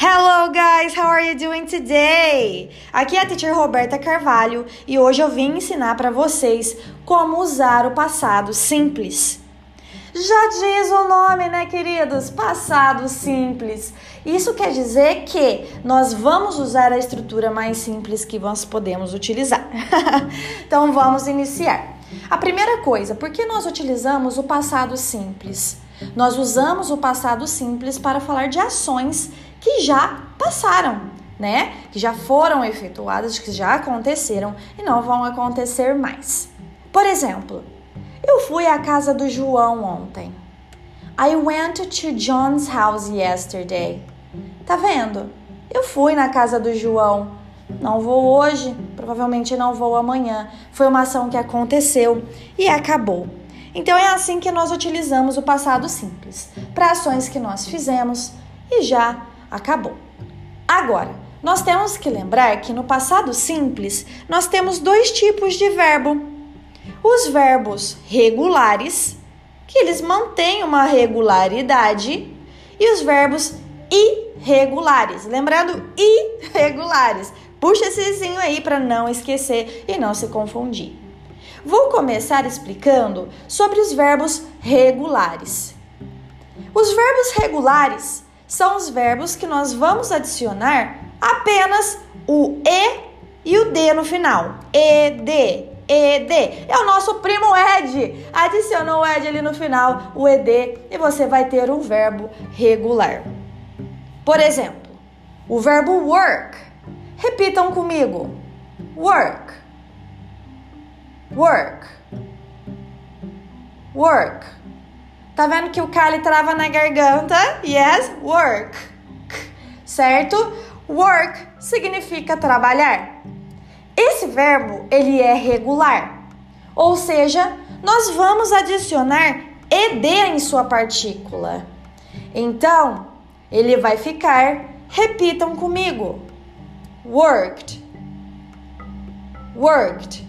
Hello guys, how are you doing today? Aqui é a teacher Roberta Carvalho e hoje eu vim ensinar para vocês como usar o passado simples. Já diz o nome, né, queridos? Passado simples. Isso quer dizer que nós vamos usar a estrutura mais simples que nós podemos utilizar. então vamos iniciar. A primeira coisa, por que nós utilizamos o passado simples? Nós usamos o passado simples para falar de ações que já passaram, né? Que já foram efetuadas, que já aconteceram e não vão acontecer mais. Por exemplo, eu fui à casa do João ontem. I went to John's house yesterday. Tá vendo? Eu fui na casa do João. Não vou hoje, provavelmente não vou amanhã. Foi uma ação que aconteceu e acabou. Então é assim que nós utilizamos o passado simples para ações que nós fizemos e já acabou. Agora, nós temos que lembrar que no passado simples nós temos dois tipos de verbo: os verbos regulares, que eles mantêm uma regularidade, e os verbos irregulares. Lembrando, irregulares. Puxa esse aí para não esquecer e não se confundir. Vou começar explicando sobre os verbos regulares. Os verbos regulares são os verbos que nós vamos adicionar apenas o e e o d no final. ED, ED. É o nosso primo ed. Adicionou o ed ali no final, o ed, e você vai ter um verbo regular. Por exemplo, o verbo work. Repitam comigo. Work. Work. Work. Tá vendo que o Kali trava na garganta? Yes, work. Certo? Work significa trabalhar. Esse verbo, ele é regular. Ou seja, nós vamos adicionar ed em sua partícula. Então, ele vai ficar, repitam comigo. Worked. Worked.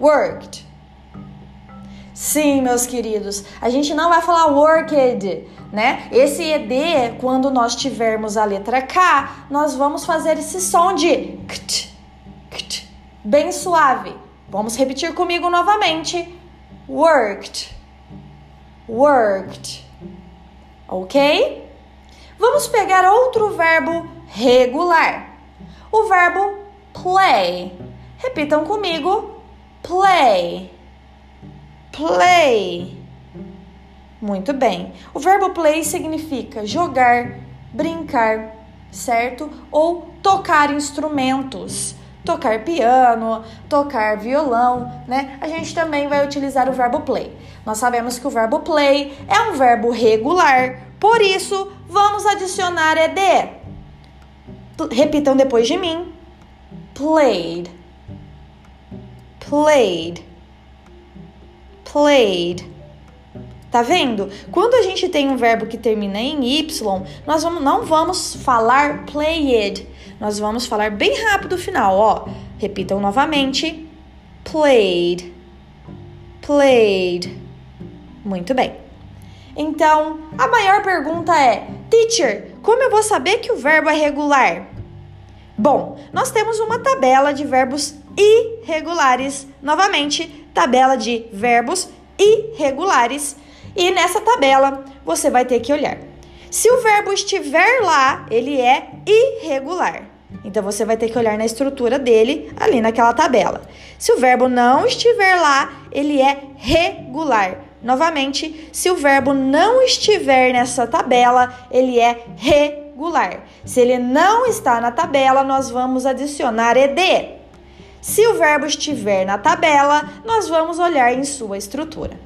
Worked. Sim, meus queridos, a gente não vai falar worked, né? Esse ED, quando nós tivermos a letra K, nós vamos fazer esse som de kt, kt, bem suave. Vamos repetir comigo novamente. Worked, worked, ok? Vamos pegar outro verbo regular, o verbo play. Repitam comigo: play play. Muito bem. O verbo play significa jogar, brincar, certo? Ou tocar instrumentos. Tocar piano, tocar violão, né? A gente também vai utilizar o verbo play. Nós sabemos que o verbo play é um verbo regular, por isso vamos adicionar ed. Repitam depois de mim. Played. Played played. Tá vendo? Quando a gente tem um verbo que termina em y, nós vamos, não vamos falar played. Nós vamos falar bem rápido o final, ó. Repitam novamente. Played. Played. Muito bem. Então, a maior pergunta é: Teacher, como eu vou saber que o verbo é regular? Bom, nós temos uma tabela de verbos irregulares. Novamente, tabela de verbos irregulares. E nessa tabela você vai ter que olhar. Se o verbo estiver lá, ele é irregular. Então você vai ter que olhar na estrutura dele ali naquela tabela. Se o verbo não estiver lá, ele é regular. Novamente, se o verbo não estiver nessa tabela, ele é regular. Se ele não está na tabela, nós vamos adicionar ed. Se o verbo estiver na tabela, nós vamos olhar em sua estrutura.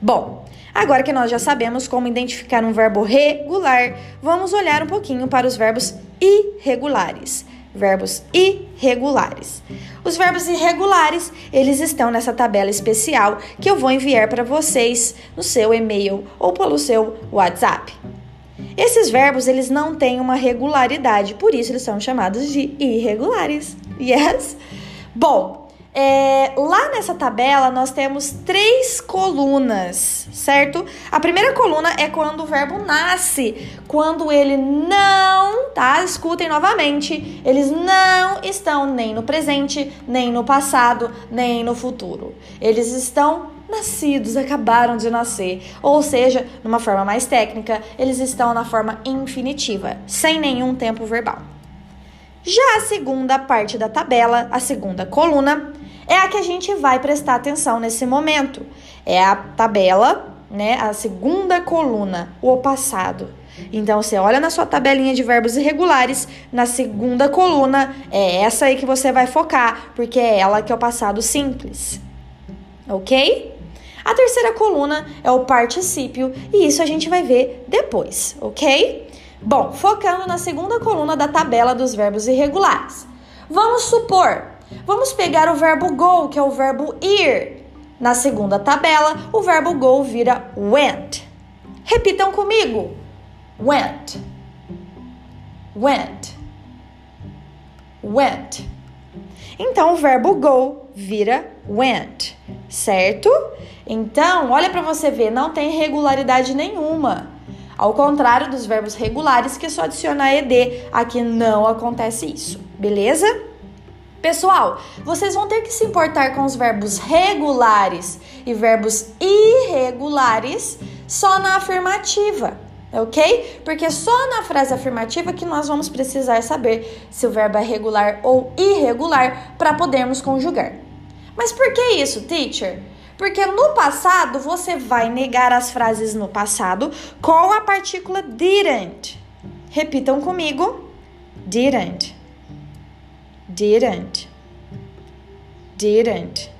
Bom, agora que nós já sabemos como identificar um verbo regular, vamos olhar um pouquinho para os verbos irregulares. Verbos irregulares. Os verbos irregulares, eles estão nessa tabela especial que eu vou enviar para vocês no seu e-mail ou pelo seu WhatsApp. Esses verbos, eles não têm uma regularidade, por isso eles são chamados de irregulares. Yes? Bom, é, lá nessa tabela nós temos três colunas, certo? A primeira coluna é quando o verbo nasce, quando ele não, tá? Escutem novamente, eles não estão nem no presente, nem no passado, nem no futuro. Eles estão nascidos, acabaram de nascer. Ou seja, numa forma mais técnica, eles estão na forma infinitiva, sem nenhum tempo verbal. Já a segunda parte da tabela, a segunda coluna, é a que a gente vai prestar atenção nesse momento. É a tabela, né? A segunda coluna, o passado. Então você olha na sua tabelinha de verbos irregulares, na segunda coluna, é essa aí que você vai focar, porque é ela que é o passado simples. OK? A terceira coluna é o particípio e isso a gente vai ver depois, OK? Bom, focando na segunda coluna da tabela dos verbos irregulares. Vamos supor Vamos pegar o verbo go, que é o verbo ir. Na segunda tabela, o verbo go vira went. Repitam comigo: went, went, went. Então, o verbo go vira went, certo? Então, olha para você ver, não tem regularidade nenhuma. Ao contrário dos verbos regulares, que só adicionar ed, aqui não acontece isso, beleza? Pessoal, vocês vão ter que se importar com os verbos regulares e verbos irregulares só na afirmativa, ok? Porque é só na frase afirmativa que nós vamos precisar saber se o verbo é regular ou irregular para podermos conjugar. Mas por que isso, teacher? Porque no passado você vai negar as frases no passado com a partícula didn't. Repitam comigo: didn't didn't. Didn't.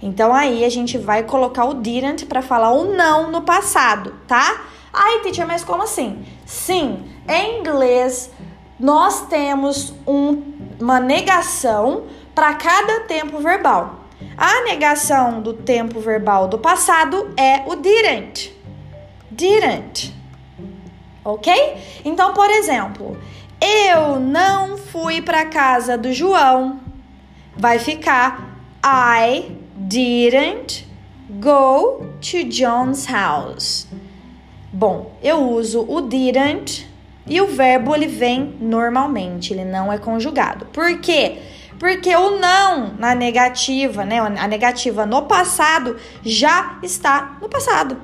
Então aí a gente vai colocar o didn't para falar o não no passado, tá? Ai, teacher, mas como assim? Sim, em inglês nós temos um, uma negação para cada tempo verbal. A negação do tempo verbal do passado é o didn't. Didn't. Ok? Então, por exemplo, eu não fui para casa do João. Vai ficar I didn't go to John's house. Bom, eu uso o didn't e o verbo ele vem normalmente, ele não é conjugado. Por quê? Porque o não na negativa, né? A negativa no passado já está no passado.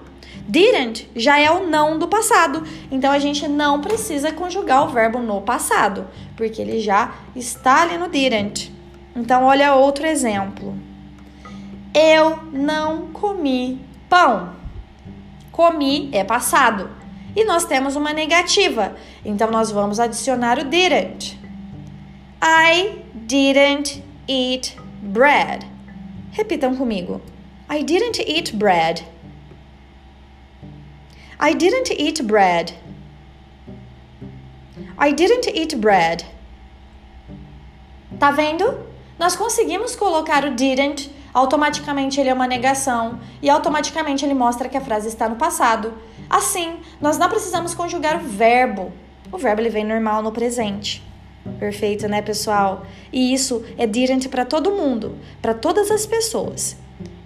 Didn't já é o não do passado. Então a gente não precisa conjugar o verbo no passado, porque ele já está ali no didn't. Então olha outro exemplo. Eu não comi pão. Comi é passado. E nós temos uma negativa. Então nós vamos adicionar o didn't. I didn't eat bread. Repitam comigo. I didn't eat bread. I didn't eat bread. I didn't eat bread. Tá vendo? Nós conseguimos colocar o didn't, automaticamente ele é uma negação e automaticamente ele mostra que a frase está no passado. Assim, nós não precisamos conjugar o verbo. O verbo ele vem normal no presente. Perfeito, né, pessoal? E isso é didn't para todo mundo, para todas as pessoas.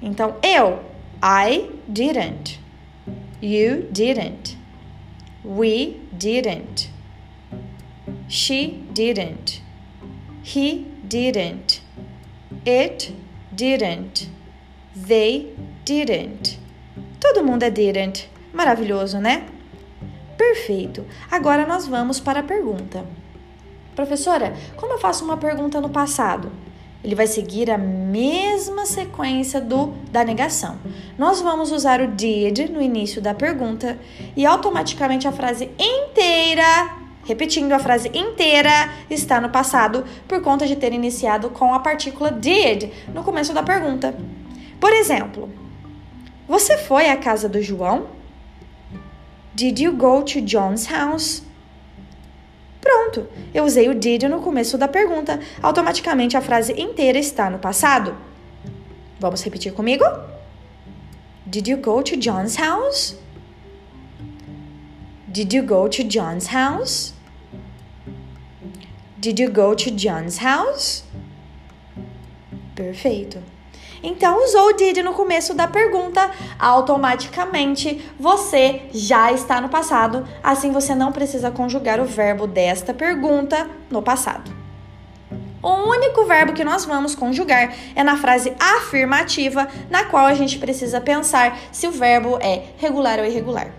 Então, eu, I didn't. You didn't. We didn't. She didn't. He didn't. It didn't. They didn't. Todo mundo é didn't. Maravilhoso, né? Perfeito. Agora nós vamos para a pergunta. Professora, como eu faço uma pergunta no passado? ele vai seguir a mesma sequência do da negação. Nós vamos usar o did no início da pergunta e automaticamente a frase inteira, repetindo a frase inteira, está no passado por conta de ter iniciado com a partícula did no começo da pergunta. Por exemplo, você foi à casa do João? Did you go to John's house? Eu usei o did no começo da pergunta. Automaticamente a frase inteira está no passado. Vamos repetir comigo? Did you go to John's house? Did you go to John's house? Did you go to John's house? Perfeito. Então, usou o did no começo da pergunta, automaticamente você já está no passado, assim você não precisa conjugar o verbo desta pergunta no passado. O único verbo que nós vamos conjugar é na frase afirmativa, na qual a gente precisa pensar se o verbo é regular ou irregular.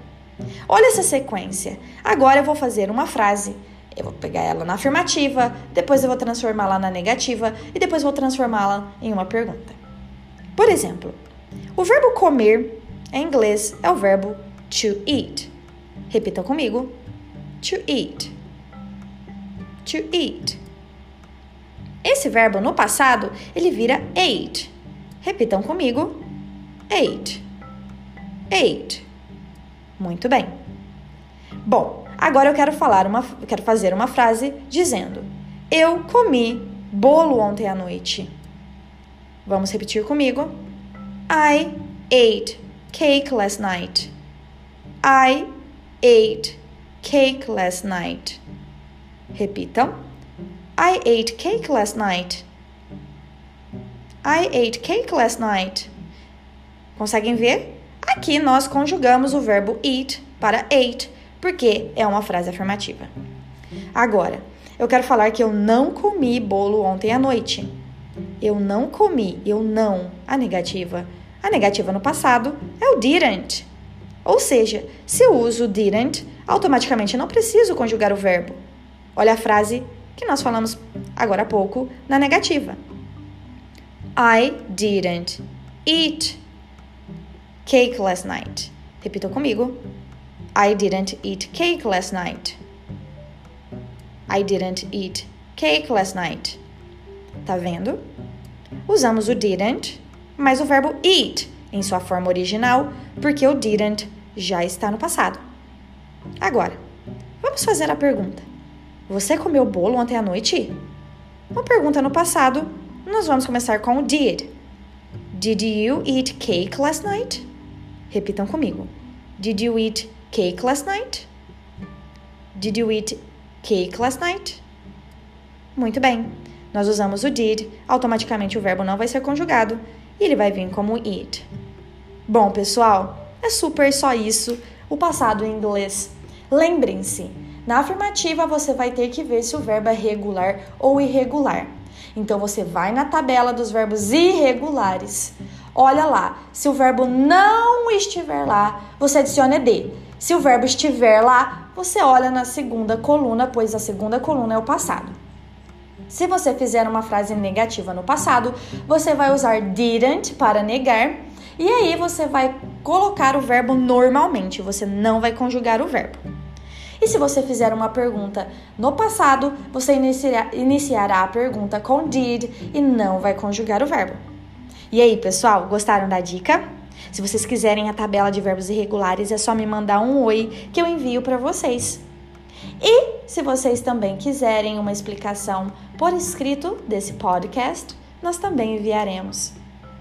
Olha essa sequência. Agora eu vou fazer uma frase. Eu vou pegar ela na afirmativa, depois eu vou transformá-la na negativa e depois vou transformá-la em uma pergunta. Por exemplo, o verbo comer em inglês é o verbo to eat. Repitam comigo: to eat. To eat. Esse verbo no passado ele vira ate. Repitam comigo: ate. Ate. Muito bem. Bom, agora eu quero falar uma, quero fazer uma frase dizendo: Eu comi bolo ontem à noite. Vamos repetir comigo. I ate cake last night. I ate cake last night. Repitam. I ate cake last night. I ate cake last night. Conseguem ver? Aqui nós conjugamos o verbo eat para ate, porque é uma frase afirmativa. Agora, eu quero falar que eu não comi bolo ontem à noite. Eu não comi, eu não, a negativa. A negativa no passado é o didn't. Ou seja, se eu uso didn't, automaticamente não preciso conjugar o verbo. Olha a frase que nós falamos agora há pouco na negativa. I didn't eat cake last night. Repitam comigo. I didn't eat cake last night. I didn't eat cake last night. Tá vendo? Usamos o didn't mais o verbo eat em sua forma original, porque o didn't já está no passado. Agora, vamos fazer a pergunta: Você comeu bolo ontem à noite? Uma pergunta no passado, nós vamos começar com o did. Did you eat cake last night? Repitam comigo. Did you eat cake last night? Did you eat cake last night? Muito bem. Nós usamos o did, automaticamente o verbo não vai ser conjugado e ele vai vir como eat. Bom, pessoal, é super só isso o passado em inglês. Lembrem-se, na afirmativa você vai ter que ver se o verbo é regular ou irregular. Então você vai na tabela dos verbos irregulares. Olha lá, se o verbo não estiver lá, você adiciona ed. Se o verbo estiver lá, você olha na segunda coluna, pois a segunda coluna é o passado. Se você fizer uma frase negativa no passado, você vai usar didn't para negar e aí você vai colocar o verbo normalmente, você não vai conjugar o verbo. E se você fizer uma pergunta no passado, você iniciará, a pergunta com did e não vai conjugar o verbo. E aí, pessoal, gostaram da dica? Se vocês quiserem a tabela de verbos irregulares, é só me mandar um oi que eu envio para vocês. E se vocês também quiserem uma explicação por escrito desse podcast, nós também enviaremos.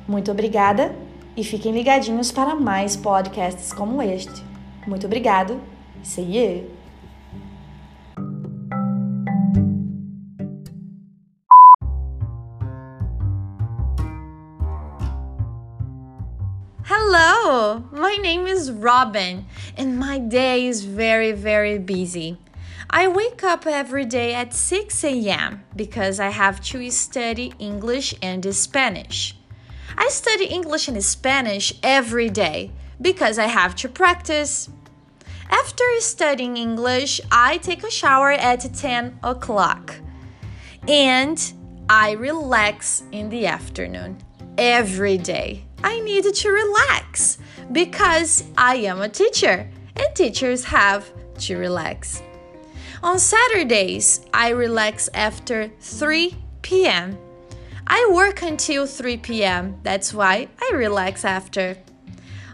Muito obrigada e fiquem ligadinhos para mais podcasts como este. Muito obrigado. See you. Hello, my name is Robin, and my day is very, very busy. I wake up every day at 6 a.m. because I have to study English and Spanish. I study English and Spanish every day because I have to practice. After studying English, I take a shower at 10 o'clock and I relax in the afternoon every day. I need to relax because I am a teacher and teachers have to relax. On Saturdays, I relax after 3 p.m. I work until 3 p.m. That's why I relax after.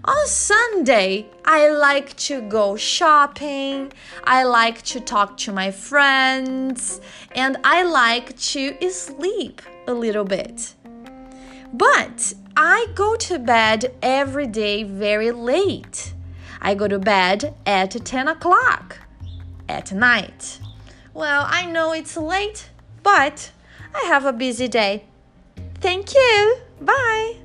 On Sunday, I like to go shopping, I like to talk to my friends, and I like to sleep a little bit. But I go to bed every day very late. I go to bed at 10 o'clock at night. Well, I know it's late, but I have a busy day. Thank you. Bye.